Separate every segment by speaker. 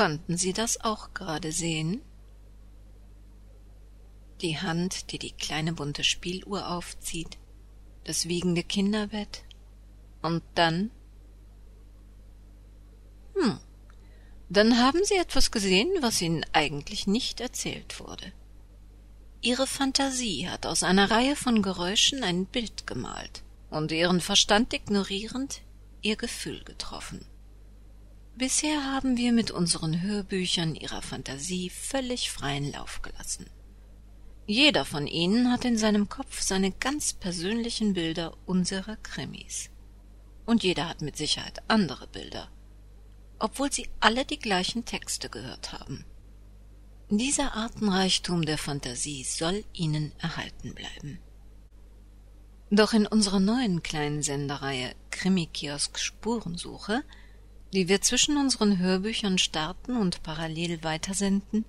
Speaker 1: Konnten Sie das auch gerade sehen? Die Hand, die die kleine bunte Spieluhr aufzieht, das wiegende Kinderbett und dann? Hm, dann haben Sie etwas gesehen, was Ihnen eigentlich nicht erzählt wurde. Ihre Fantasie hat aus einer Reihe von Geräuschen ein Bild gemalt und Ihren Verstand ignorierend Ihr Gefühl getroffen. Bisher haben wir mit unseren Hörbüchern Ihrer Fantasie völlig freien Lauf gelassen. Jeder von Ihnen hat in seinem Kopf seine ganz persönlichen Bilder unserer Krimis. Und jeder hat mit Sicherheit andere Bilder, obwohl sie alle die gleichen Texte gehört haben. Dieser Artenreichtum der Fantasie soll Ihnen erhalten bleiben. Doch in unserer neuen kleinen Sendereihe Krimi-Kiosk Spurensuche, die wir zwischen unseren Hörbüchern starten und parallel weitersenden,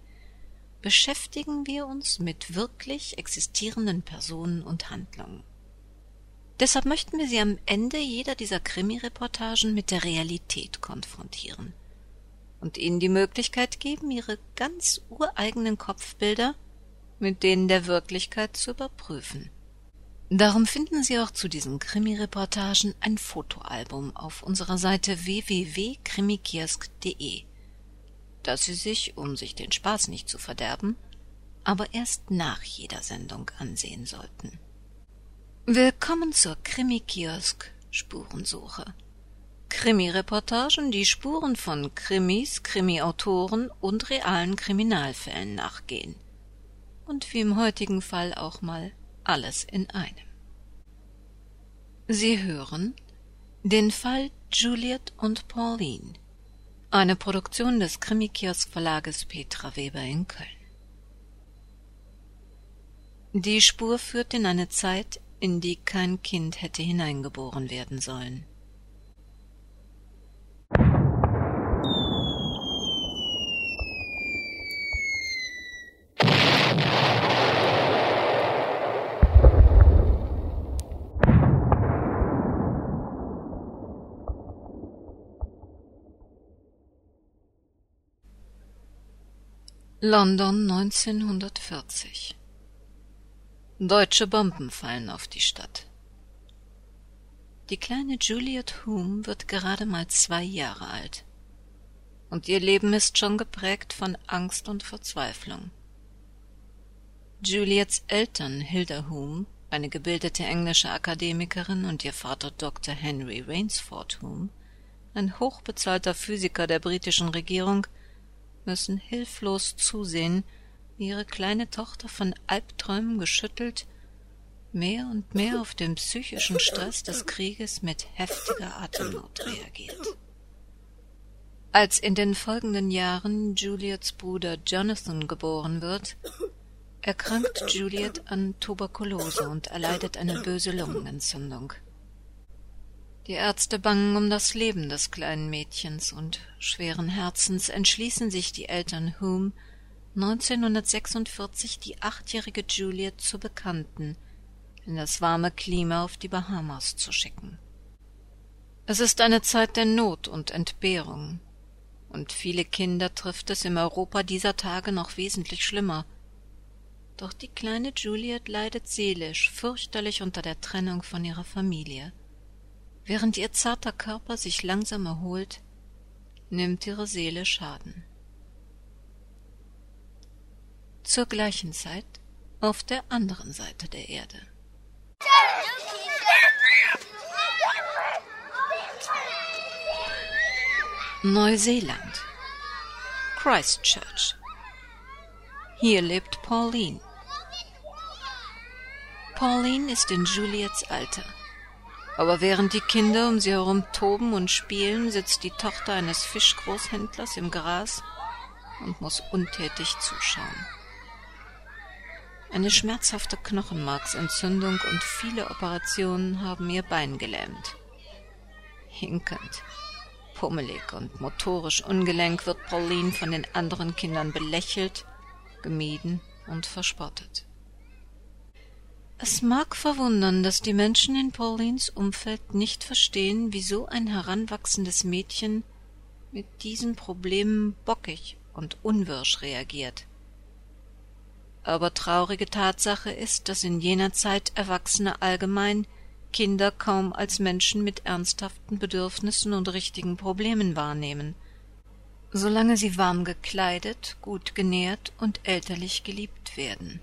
Speaker 1: beschäftigen wir uns mit wirklich existierenden Personen und Handlungen. Deshalb möchten wir Sie am Ende jeder dieser Krimi-Reportagen mit der Realität konfrontieren und ihnen die Möglichkeit geben, ihre ganz ureigenen Kopfbilder mit denen der Wirklichkeit zu überprüfen. Darum finden Sie auch zu diesen Krimi-Reportagen ein Fotoalbum auf unserer Seite www.krimikiosk.de, das Sie sich, um sich den Spaß nicht zu verderben, aber erst nach jeder Sendung ansehen sollten. Willkommen zur Krimi-Kiosk Spurensuche. Krimi-Reportagen, die Spuren von Krimis, Krimi-Autoren und realen Kriminalfällen nachgehen. Und wie im heutigen Fall auch mal alles in einem. Sie hören den Fall Juliet und Pauline, eine Produktion des Krimi-Kiosk-Verlages Petra Weber in Köln. Die Spur führt in eine Zeit, in die kein Kind hätte hineingeboren werden sollen. London 1940 Deutsche Bomben fallen auf die Stadt. Die kleine Juliet Hume wird gerade mal zwei Jahre alt. Und ihr Leben ist schon geprägt von Angst und Verzweiflung. Juliets Eltern, Hilda Hume, eine gebildete englische Akademikerin, und ihr Vater Dr. Henry Rainsford Hume, ein hochbezahlter Physiker der britischen Regierung, müssen hilflos zusehen, wie ihre kleine Tochter von Albträumen geschüttelt mehr und mehr auf den psychischen Stress des Krieges mit heftiger Atemnot reagiert. Als in den folgenden Jahren Juliets Bruder Jonathan geboren wird, erkrankt Juliet an Tuberkulose und erleidet eine böse Lungenentzündung. Die Ärzte bangen um das Leben des kleinen Mädchens und schweren Herzens entschließen sich die Eltern Hume, 1946 die achtjährige Juliet zu Bekannten in das warme Klima auf die Bahamas zu schicken. Es ist eine Zeit der Not und Entbehrung, und viele Kinder trifft es im Europa dieser Tage noch wesentlich schlimmer. Doch die kleine Juliet leidet seelisch fürchterlich unter der Trennung von ihrer Familie. Während ihr zarter Körper sich langsam erholt, nimmt ihre Seele Schaden. Zur gleichen Zeit auf der anderen Seite der Erde. Neuseeland Christchurch Hier lebt Pauline. Pauline ist in Juliets Alter. Aber während die Kinder um sie herum toben und spielen, sitzt die Tochter eines Fischgroßhändlers im Gras und muss untätig zuschauen. Eine schmerzhafte Knochenmarksentzündung und viele Operationen haben ihr Bein gelähmt. Hinkend, pummelig und motorisch ungelenk wird Pauline von den anderen Kindern belächelt, gemieden und verspottet. Es mag verwundern, dass die Menschen in Paulines Umfeld nicht verstehen, wieso ein heranwachsendes Mädchen mit diesen Problemen bockig und unwirsch reagiert. Aber traurige Tatsache ist, dass in jener Zeit Erwachsene allgemein Kinder kaum als Menschen mit ernsthaften Bedürfnissen und richtigen Problemen wahrnehmen, solange sie warm gekleidet, gut genährt und elterlich geliebt werden.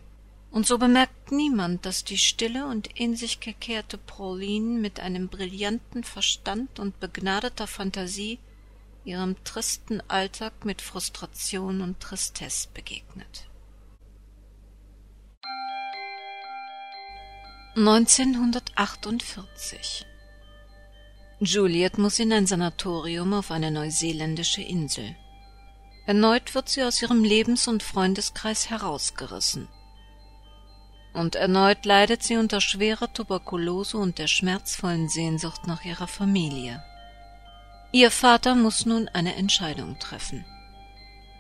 Speaker 1: Und so bemerkt niemand, dass die stille und in sich gekehrte Pauline mit einem brillanten Verstand und begnadeter Fantasie ihrem tristen Alltag mit Frustration und Tristesse begegnet. 1948 Juliet muss in ein Sanatorium auf eine neuseeländische Insel. Erneut wird sie aus ihrem Lebens- und Freundeskreis herausgerissen. Und erneut leidet sie unter schwerer Tuberkulose und der schmerzvollen Sehnsucht nach ihrer Familie. Ihr Vater muss nun eine Entscheidung treffen.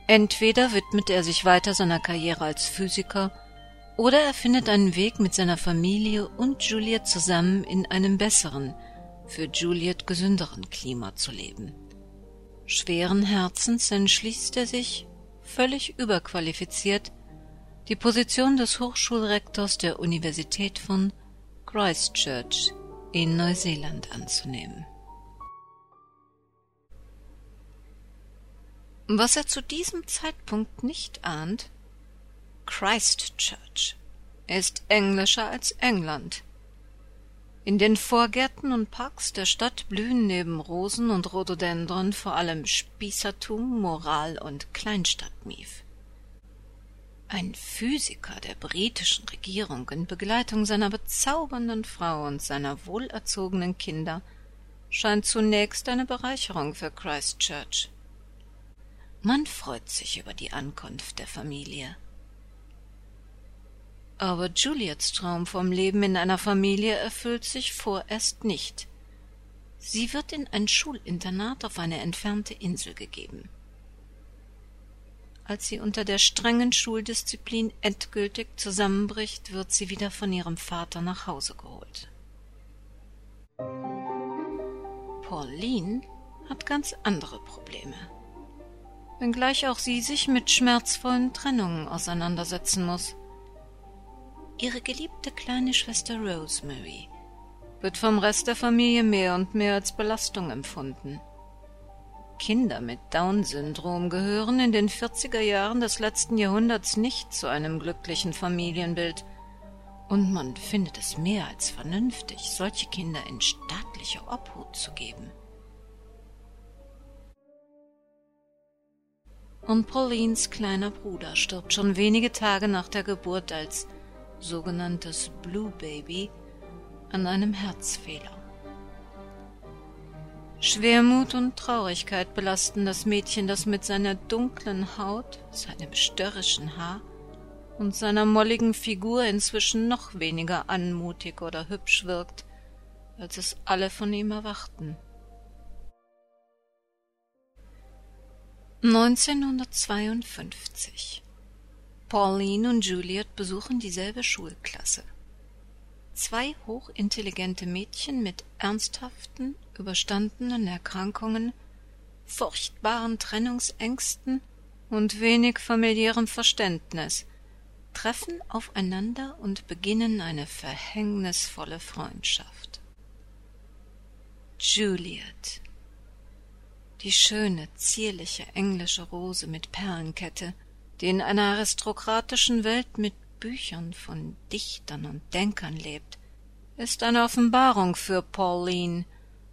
Speaker 1: Entweder widmet er sich weiter seiner Karriere als Physiker oder er findet einen Weg mit seiner Familie und Juliet zusammen in einem besseren, für Juliet gesünderen Klima zu leben. Schweren Herzens entschließt er sich, völlig überqualifiziert, die Position des Hochschulrektors der Universität von Christchurch in Neuseeland anzunehmen. Was er zu diesem Zeitpunkt nicht ahnt, Christchurch ist englischer als England. In den Vorgärten und Parks der Stadt blühen neben Rosen und Rhododendron vor allem Spießertum, Moral und Kleinstadtmief. Ein Physiker der britischen Regierung in Begleitung seiner bezaubernden Frau und seiner wohlerzogenen Kinder scheint zunächst eine Bereicherung für Christchurch. Man freut sich über die Ankunft der Familie. Aber Juliets Traum vom Leben in einer Familie erfüllt sich vorerst nicht. Sie wird in ein Schulinternat auf eine entfernte Insel gegeben. Als sie unter der strengen Schuldisziplin endgültig zusammenbricht, wird sie wieder von ihrem Vater nach Hause geholt. Pauline hat ganz andere Probleme. Wenngleich auch sie sich mit schmerzvollen Trennungen auseinandersetzen muss. Ihre geliebte kleine Schwester Rosemary wird vom Rest der Familie mehr und mehr als Belastung empfunden. Kinder mit Down-Syndrom gehören in den 40er Jahren des letzten Jahrhunderts nicht zu einem glücklichen Familienbild, und man findet es mehr als vernünftig, solche Kinder in staatliche Obhut zu geben. Und Paulines kleiner Bruder stirbt schon wenige Tage nach der Geburt als sogenanntes Blue Baby, an einem Herzfehler. Schwermut und Traurigkeit belasten das Mädchen, das mit seiner dunklen Haut, seinem störrischen Haar und seiner molligen Figur inzwischen noch weniger anmutig oder hübsch wirkt, als es alle von ihm erwarten. 1952 Pauline und Juliet besuchen dieselbe Schulklasse. Zwei hochintelligente Mädchen mit ernsthaften, überstandenen Erkrankungen, furchtbaren Trennungsängsten und wenig familiärem Verständnis treffen aufeinander und beginnen eine verhängnisvolle Freundschaft. Juliet die schöne, zierliche englische Rose mit Perlenkette, die in einer aristokratischen Welt mit Büchern von Dichtern und Denkern lebt, ist eine Offenbarung für Pauline,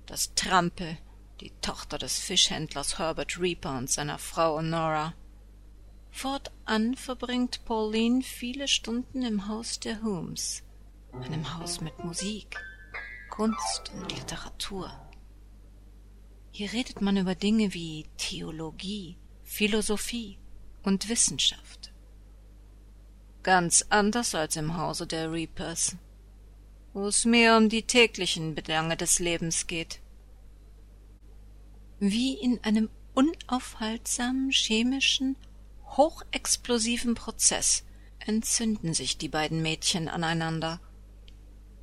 Speaker 1: das Trampel, die Tochter des Fischhändlers Herbert Reaper und seiner Frau Honora. Fortan verbringt Pauline viele Stunden im Haus der Holmes, einem Haus mit Musik, Kunst und Literatur. Hier redet man über Dinge wie Theologie, Philosophie, und Wissenschaft. Ganz anders als im Hause der Reapers, wo es mehr um die täglichen Belange des Lebens geht. Wie in einem unaufhaltsamen chemischen, hochexplosiven Prozess entzünden sich die beiden Mädchen aneinander.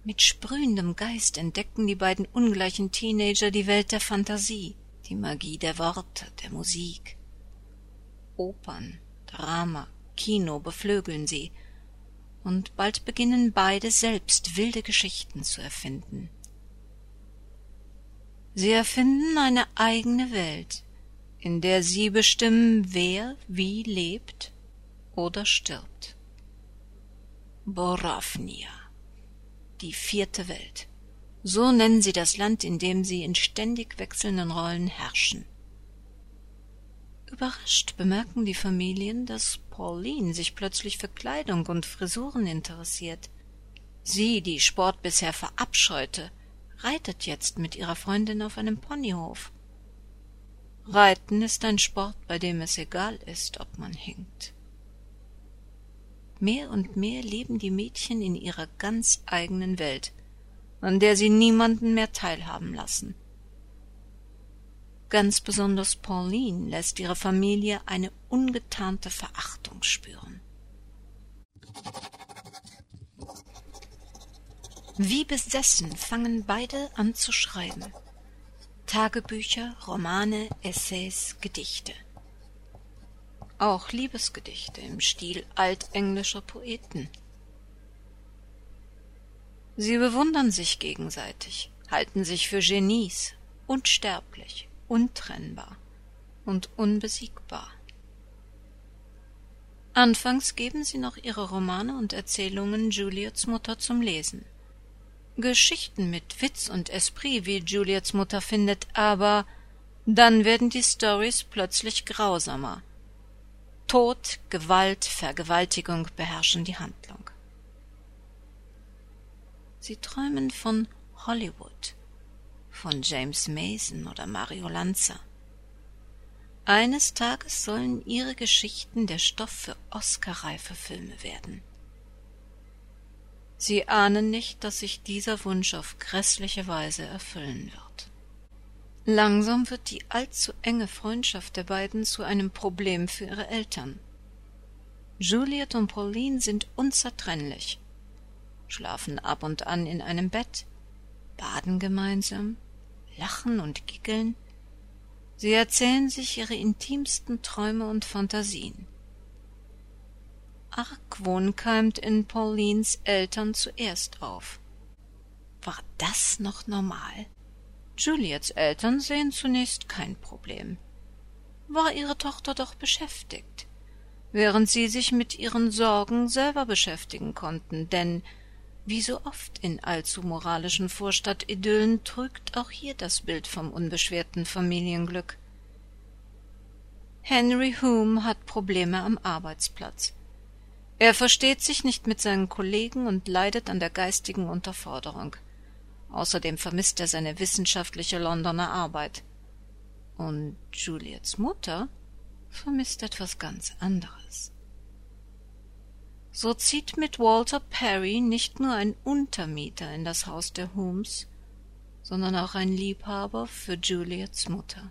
Speaker 1: Mit sprühendem Geist entdecken die beiden ungleichen Teenager die Welt der Fantasie, die Magie der Worte, der Musik. Opern, Drama, Kino beflügeln sie, und bald beginnen beide selbst wilde Geschichten zu erfinden. Sie erfinden eine eigene Welt, in der sie bestimmen, wer wie lebt oder stirbt. Boravnia, die vierte Welt. So nennen sie das Land, in dem sie in ständig wechselnden Rollen herrschen. Überrascht bemerken die Familien, dass Pauline sich plötzlich für Kleidung und Frisuren interessiert. Sie, die Sport bisher verabscheute, reitet jetzt mit ihrer Freundin auf einem Ponyhof. Reiten ist ein Sport, bei dem es egal ist, ob man hinkt. Mehr und mehr leben die Mädchen in ihrer ganz eigenen Welt, an der sie niemanden mehr teilhaben lassen. Ganz besonders Pauline lässt ihre Familie eine ungetarnte Verachtung spüren. Wie besessen fangen beide an zu schreiben. Tagebücher, Romane, Essays, Gedichte. Auch Liebesgedichte im Stil altenglischer Poeten. Sie bewundern sich gegenseitig, halten sich für Genies, unsterblich, untrennbar und unbesiegbar. Anfangs geben sie noch ihre Romane und Erzählungen Juliets Mutter zum Lesen. Geschichten mit Witz und Esprit, wie Juliets Mutter findet, aber dann werden die Stories plötzlich grausamer. Tod, Gewalt, Vergewaltigung beherrschen die Handlung. Sie träumen von Hollywood, von James Mason oder Mario Lanza. Eines Tages sollen ihre Geschichten der Stoff für Oscarreife Filme werden. Sie ahnen nicht, dass sich dieser Wunsch auf grässliche Weise erfüllen wird. Langsam wird die allzu enge Freundschaft der beiden zu einem Problem für ihre Eltern. Juliet und Pauline sind unzertrennlich, schlafen ab und an in einem Bett, baden gemeinsam, lachen und giggeln. Sie erzählen sich ihre intimsten Träume und Fantasien. Argwohn keimt in Paulines Eltern zuerst auf. War das noch normal? Juliets Eltern sehen zunächst kein Problem. War ihre Tochter doch beschäftigt, während sie sich mit ihren Sorgen selber beschäftigen konnten, denn wie so oft in allzu moralischen Vorstadtidyllen trügt auch hier das Bild vom unbeschwerten Familienglück. Henry Hume hat Probleme am Arbeitsplatz. Er versteht sich nicht mit seinen Kollegen und leidet an der geistigen Unterforderung. Außerdem vermisst er seine wissenschaftliche Londoner Arbeit. Und Juliets Mutter vermisst etwas ganz anderes. So zieht mit Walter Perry nicht nur ein Untermieter in das Haus der Holmes, sondern auch ein Liebhaber für Juliets Mutter.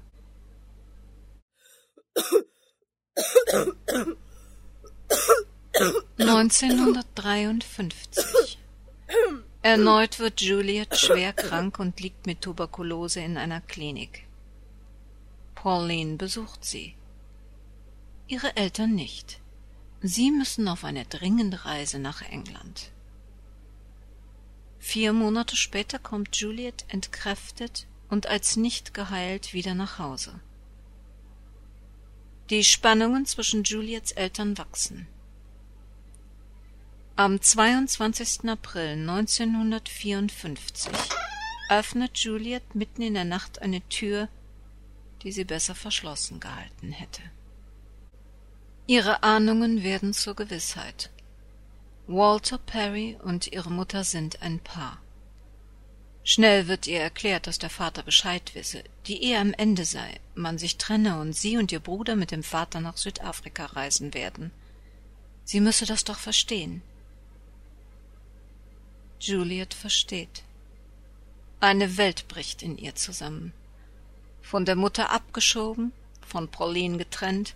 Speaker 1: Neunzehnhundertdreiundfünfzig. Erneut wird Juliet schwer krank und liegt mit Tuberkulose in einer Klinik. Pauline besucht sie. Ihre Eltern nicht. Sie müssen auf eine dringende Reise nach England. Vier Monate später kommt Juliet entkräftet und als nicht geheilt wieder nach Hause. Die Spannungen zwischen Juliets Eltern wachsen. Am 22. April 1954 öffnet Juliet mitten in der Nacht eine Tür, die sie besser verschlossen gehalten hätte. Ihre Ahnungen werden zur Gewissheit. Walter Perry und ihre Mutter sind ein Paar. Schnell wird ihr erklärt, dass der Vater Bescheid wisse, die Ehe am Ende sei, man sich trenne und sie und ihr Bruder mit dem Vater nach Südafrika reisen werden. Sie müsse das doch verstehen. Juliet versteht. Eine Welt bricht in ihr zusammen. Von der Mutter abgeschoben, von Pauline getrennt,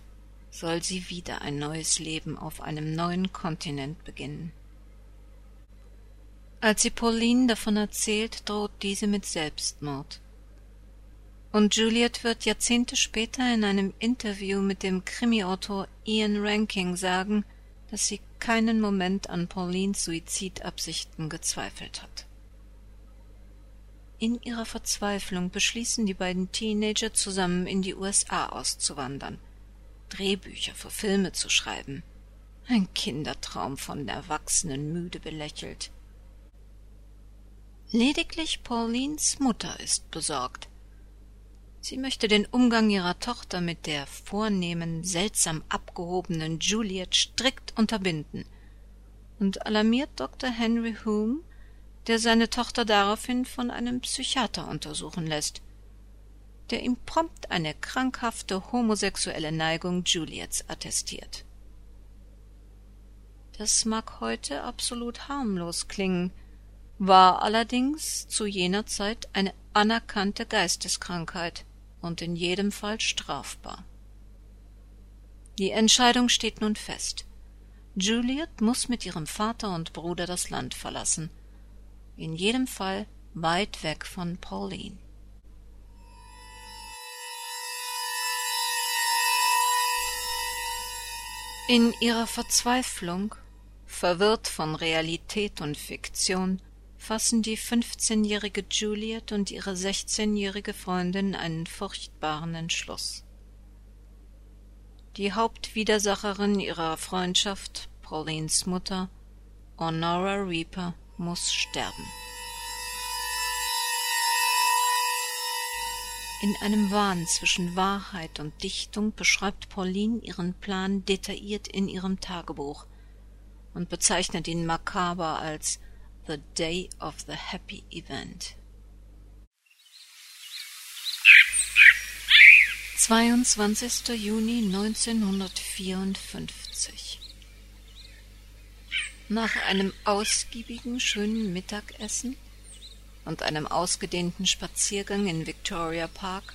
Speaker 1: soll sie wieder ein neues Leben auf einem neuen Kontinent beginnen. Als sie Pauline davon erzählt, droht diese mit Selbstmord. Und Juliet wird Jahrzehnte später in einem Interview mit dem Krimiautor Ian Ranking sagen, dass sie keinen Moment an Paulines Suizidabsichten gezweifelt hat. In ihrer Verzweiflung beschließen die beiden Teenager zusammen in die USA auszuwandern, Drehbücher für Filme zu schreiben. Ein Kindertraum von Erwachsenen müde belächelt. Lediglich Paulines Mutter ist besorgt. Sie möchte den Umgang ihrer Tochter mit der vornehmen, seltsam abgehobenen Juliet strikt unterbinden und alarmiert Dr. Henry Hume, der seine Tochter daraufhin von einem Psychiater untersuchen lässt, der ihm prompt eine krankhafte homosexuelle Neigung Juliets attestiert. Das mag heute absolut harmlos klingen, war allerdings zu jener Zeit eine anerkannte Geisteskrankheit und in jedem Fall strafbar. Die Entscheidung steht nun fest. Juliet muss mit ihrem Vater und Bruder das Land verlassen, in jedem Fall weit weg von Pauline. In ihrer Verzweiflung, verwirrt von Realität und Fiktion, fassen die fünfzehnjährige Juliet und ihre sechzehnjährige Freundin einen furchtbaren Entschluss. Die Hauptwidersacherin ihrer Freundschaft, Paulines Mutter, Honora Reaper, muss sterben. In einem Wahn zwischen Wahrheit und Dichtung beschreibt Pauline ihren Plan detailliert in ihrem Tagebuch und bezeichnet ihn makaber als the day of the happy event. 22. Juni 1954 Nach einem ausgiebigen, schönen Mittagessen und einem ausgedehnten Spaziergang in Victoria Park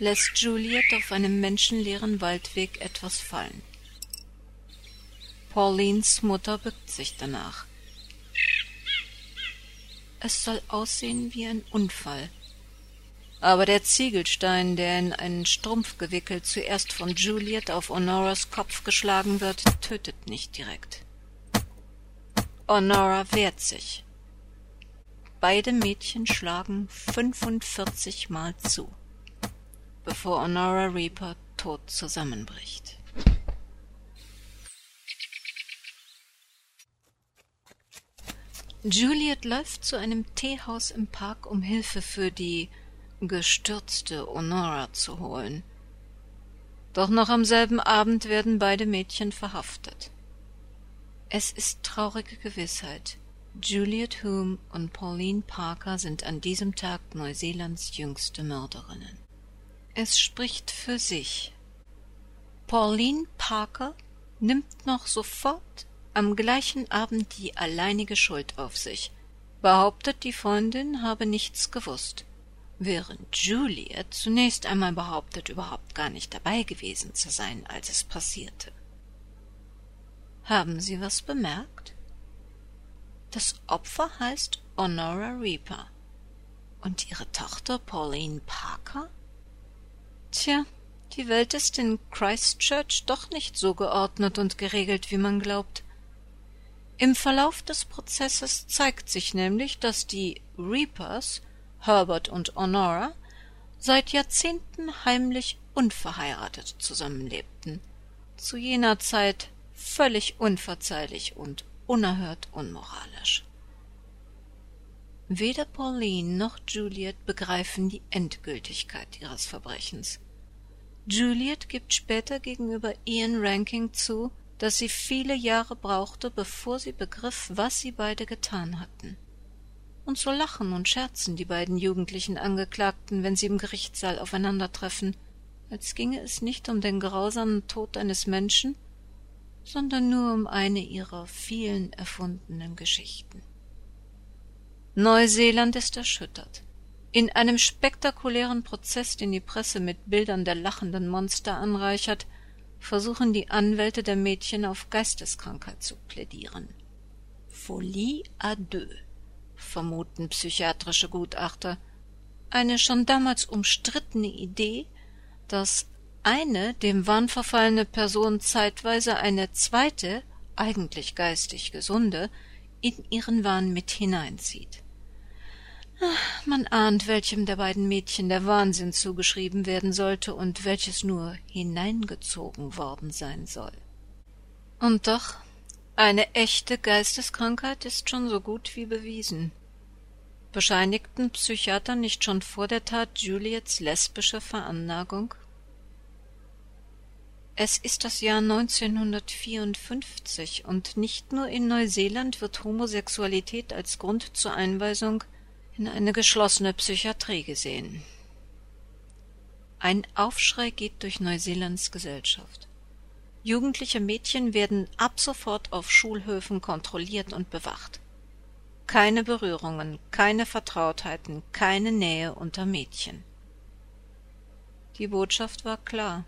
Speaker 1: lässt Juliet auf einem menschenleeren Waldweg etwas fallen. Paulines Mutter bückt sich danach. Es soll aussehen wie ein Unfall. Aber der Ziegelstein, der in einen Strumpf gewickelt zuerst von Juliet auf Honoras Kopf geschlagen wird, tötet nicht direkt. Honora wehrt sich. Beide Mädchen schlagen fünfundvierzig Mal zu, bevor Honora Reaper tot zusammenbricht. Juliet läuft zu einem Teehaus im Park, um Hilfe für die gestürzte Honora zu holen. Doch noch am selben Abend werden beide Mädchen verhaftet. Es ist traurige Gewissheit. Juliet Hume und Pauline Parker sind an diesem Tag Neuseelands jüngste Mörderinnen. Es spricht für sich. Pauline Parker nimmt noch sofort am gleichen Abend die alleinige Schuld auf sich, behauptet, die Freundin habe nichts gewusst, während Juliet zunächst einmal behauptet, überhaupt gar nicht dabei gewesen zu sein, als es passierte. Haben Sie was bemerkt? Das Opfer heißt Honora Reaper. Und ihre Tochter Pauline Parker? Tja, die Welt ist in Christchurch doch nicht so geordnet und geregelt, wie man glaubt. Im Verlauf des Prozesses zeigt sich nämlich, dass die Reapers, Herbert und Honora, seit Jahrzehnten heimlich unverheiratet zusammenlebten, zu jener Zeit völlig unverzeihlich und unerhört unmoralisch. Weder Pauline noch Juliet begreifen die Endgültigkeit ihres Verbrechens. Juliet gibt später gegenüber Ian Ranking zu, dass sie viele Jahre brauchte, bevor sie begriff, was sie beide getan hatten. Und so lachen und scherzen die beiden jugendlichen Angeklagten, wenn sie im Gerichtssaal aufeinandertreffen, als ginge es nicht um den grausamen Tod eines Menschen, sondern nur um eine ihrer vielen erfundenen Geschichten. Neuseeland ist erschüttert. In einem spektakulären Prozess, den die Presse mit Bildern der lachenden Monster anreichert, versuchen die Anwälte der Mädchen auf Geisteskrankheit zu plädieren. Folie à deux, vermuten psychiatrische Gutachter, eine schon damals umstrittene Idee, dass eine dem Wahn verfallene Person zeitweise eine zweite, eigentlich geistig gesunde, in ihren Wahn mit hineinzieht. Man ahnt, welchem der beiden Mädchen der Wahnsinn zugeschrieben werden sollte und welches nur hineingezogen worden sein soll. Und doch, eine echte Geisteskrankheit ist schon so gut wie bewiesen. Bescheinigten Psychiater nicht schon vor der Tat Juliets lesbische Veranlagung? Es ist das Jahr 1954 und nicht nur in Neuseeland wird Homosexualität als Grund zur Einweisung in eine geschlossene Psychiatrie gesehen. Ein Aufschrei geht durch Neuseelands Gesellschaft. Jugendliche Mädchen werden ab sofort auf Schulhöfen kontrolliert und bewacht. Keine Berührungen, keine Vertrautheiten, keine Nähe unter Mädchen. Die Botschaft war klar.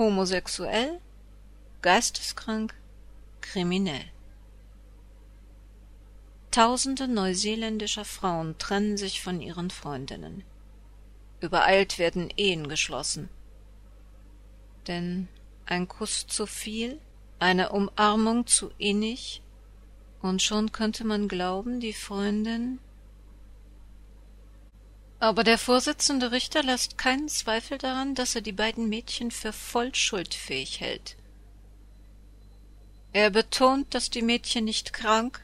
Speaker 1: Homosexuell, geisteskrank, kriminell. Tausende neuseeländischer Frauen trennen sich von ihren Freundinnen. Übereilt werden Ehen geschlossen. Denn ein Kuss zu viel, eine Umarmung zu innig, und schon könnte man glauben, die Freundin. Aber der Vorsitzende Richter lässt keinen Zweifel daran, dass er die beiden Mädchen für voll schuldfähig hält. Er betont, dass die Mädchen nicht krank,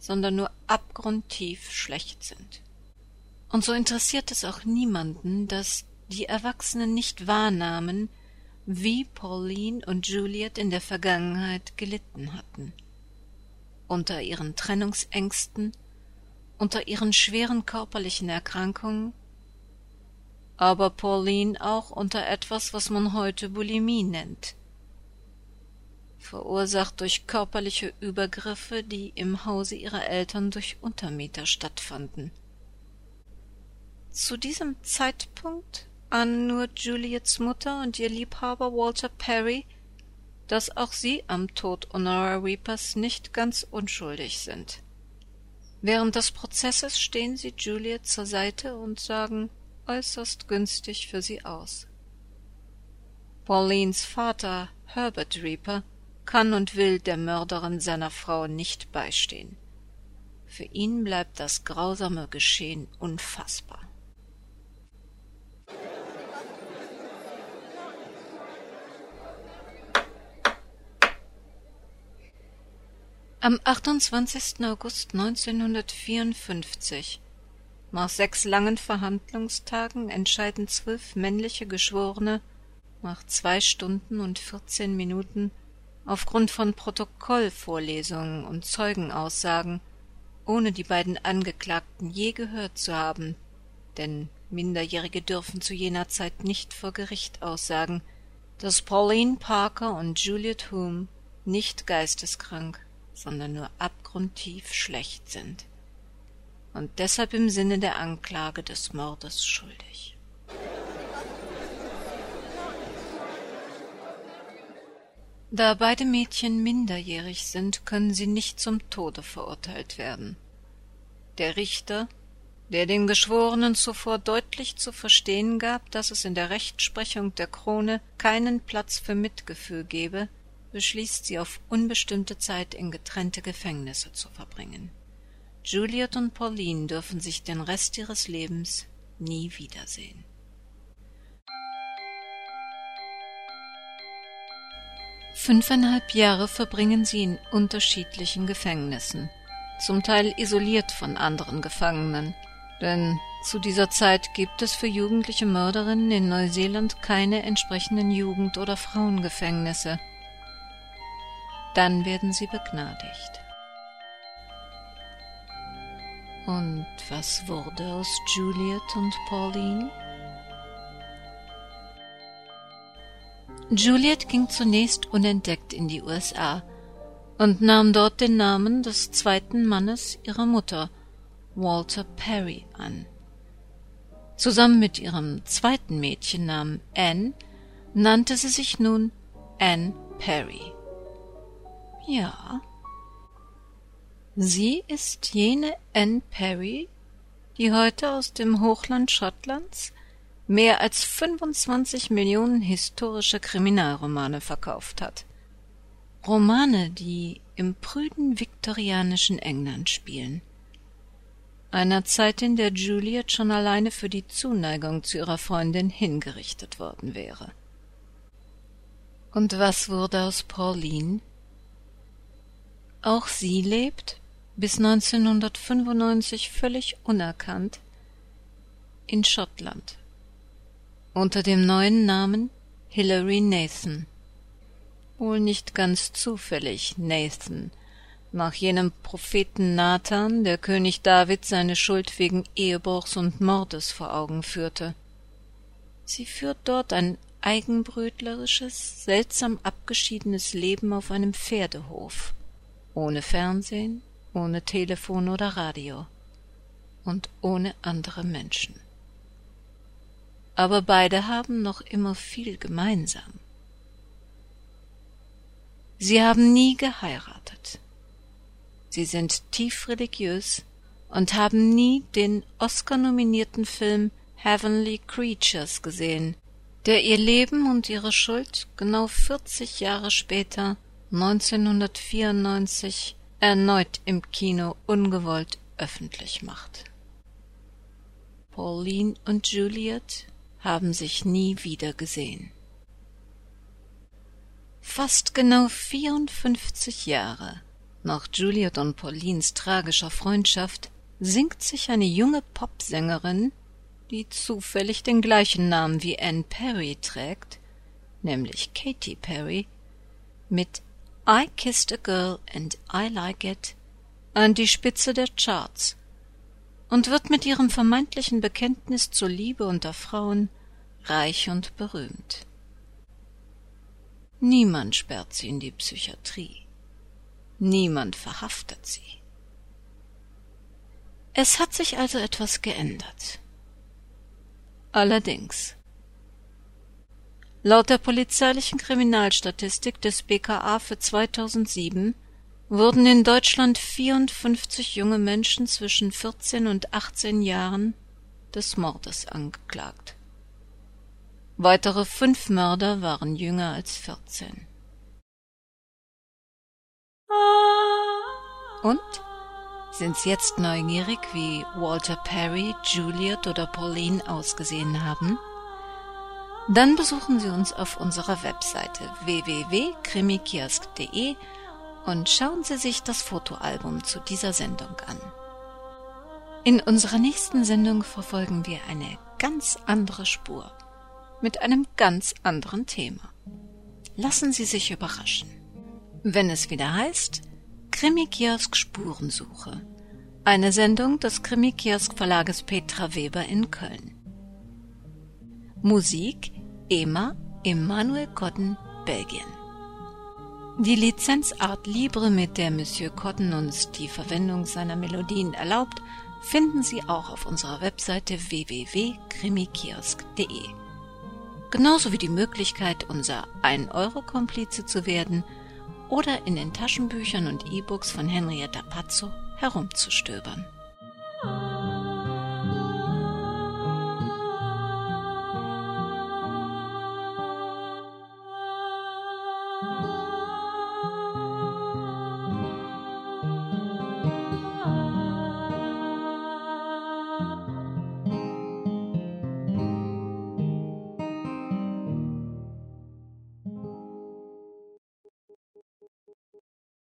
Speaker 1: sondern nur abgrundtief schlecht sind. Und so interessiert es auch niemanden, dass die Erwachsenen nicht wahrnahmen, wie Pauline und Juliet in der Vergangenheit gelitten hatten. Unter ihren Trennungsängsten, unter ihren schweren körperlichen Erkrankungen, aber Pauline auch unter etwas, was man heute Bulimie nennt, verursacht durch körperliche Übergriffe, die im Hause ihrer Eltern durch Untermieter stattfanden. Zu diesem Zeitpunkt ahnen nur Juliets Mutter und ihr Liebhaber Walter Perry, dass auch sie am Tod Honora Reapers nicht ganz unschuldig sind. Während des Prozesses stehen sie Juliet zur Seite und sagen äußerst günstig für sie aus. Paulines Vater, Herbert Reaper, kann und will der Mörderin seiner Frau nicht beistehen. Für ihn bleibt das grausame Geschehen unfassbar. Am 28. August 1954, nach sechs langen Verhandlungstagen, entscheiden zwölf männliche Geschworene nach zwei Stunden und vierzehn Minuten aufgrund von Protokollvorlesungen und Zeugenaussagen, ohne die beiden Angeklagten je gehört zu haben, denn Minderjährige dürfen zu jener Zeit nicht vor Gericht aussagen, dass Pauline Parker und Juliet Hume nicht geisteskrank, sondern nur abgrundtief schlecht sind und deshalb im Sinne der Anklage des Mordes schuldig. Da beide Mädchen minderjährig sind, können sie nicht zum Tode verurteilt werden. Der Richter, der den Geschworenen zuvor deutlich zu verstehen gab, dass es in der Rechtsprechung der Krone keinen Platz für Mitgefühl gebe, beschließt sie auf unbestimmte Zeit in getrennte Gefängnisse zu verbringen. Juliet und Pauline dürfen sich den Rest ihres Lebens nie wiedersehen. Fünfeinhalb Jahre verbringen sie in unterschiedlichen Gefängnissen, zum Teil isoliert von anderen Gefangenen, denn zu dieser Zeit gibt es für jugendliche Mörderinnen in Neuseeland keine entsprechenden Jugend- oder Frauengefängnisse. Dann werden sie begnadigt. Und was wurde aus Juliet und Pauline? Juliet ging zunächst unentdeckt in die USA und nahm dort den Namen des zweiten Mannes ihrer Mutter, Walter Perry, an. Zusammen mit ihrem zweiten Mädchennamen Anne nannte sie sich nun Anne Perry. Ja, sie ist jene Anne Perry, die heute aus dem Hochland Schottlands mehr als 25 Millionen historische Kriminalromane verkauft hat. Romane, die im prüden viktorianischen England spielen. Einer Zeit, in der Juliet schon alleine für die Zuneigung zu ihrer Freundin hingerichtet worden wäre. Und was wurde aus Pauline? Auch sie lebt, bis 1995 völlig unerkannt, in Schottland unter dem neuen Namen Hilary Nathan. Wohl nicht ganz zufällig Nathan, nach jenem Propheten Nathan, der König David seine Schuld wegen Ehebruchs und Mordes vor Augen führte. Sie führt dort ein eigenbrötlerisches, seltsam abgeschiedenes Leben auf einem Pferdehof, ohne Fernsehen, ohne Telefon oder Radio und ohne andere Menschen aber beide haben noch immer viel gemeinsam. Sie haben nie geheiratet. Sie sind tief religiös und haben nie den Oscar-nominierten Film Heavenly Creatures gesehen, der ihr Leben und ihre Schuld genau 40 Jahre später, 1994, erneut im Kino ungewollt öffentlich macht. Pauline und Juliet haben sich nie wieder gesehen. Fast genau 54 Jahre nach Juliet und Paulines tragischer Freundschaft singt sich eine junge Popsängerin, die zufällig den gleichen Namen wie Anne Perry trägt, nämlich Katy Perry, mit I Kissed a Girl and I Like It an die Spitze der Charts und wird mit ihrem vermeintlichen Bekenntnis zur Liebe unter Frauen reich und berühmt. Niemand sperrt sie in die Psychiatrie. Niemand verhaftet sie. Es hat sich also etwas geändert. Allerdings. Laut der polizeilichen Kriminalstatistik des BKA für 2007 wurden in Deutschland 54 junge Menschen zwischen 14 und 18 Jahren des Mordes angeklagt. Weitere fünf Mörder waren jünger als vierzehn. Und? Sind Sie jetzt neugierig, wie Walter Perry, Juliet oder Pauline ausgesehen haben? Dann besuchen Sie uns auf unserer Webseite www.krimikiosk.de und schauen Sie sich das Fotoalbum zu dieser Sendung an. In unserer nächsten Sendung verfolgen wir eine ganz andere Spur mit einem ganz anderen Thema. Lassen Sie sich überraschen. Wenn es wieder heißt Krimi-Kiosk Spurensuche. Eine Sendung des Krimi-Kiosk Verlages Petra Weber in Köln. Musik EMA Emanuel Cotton, Belgien. Die Lizenz Art Libre, mit der Monsieur Cotton uns die Verwendung seiner Melodien erlaubt, finden Sie auch auf unserer Webseite www.krimikiosk.de genauso wie die Möglichkeit, unser 1-Euro-Komplize zu werden oder in den Taschenbüchern und E-Books von Henrietta Pazzo herumzustöbern.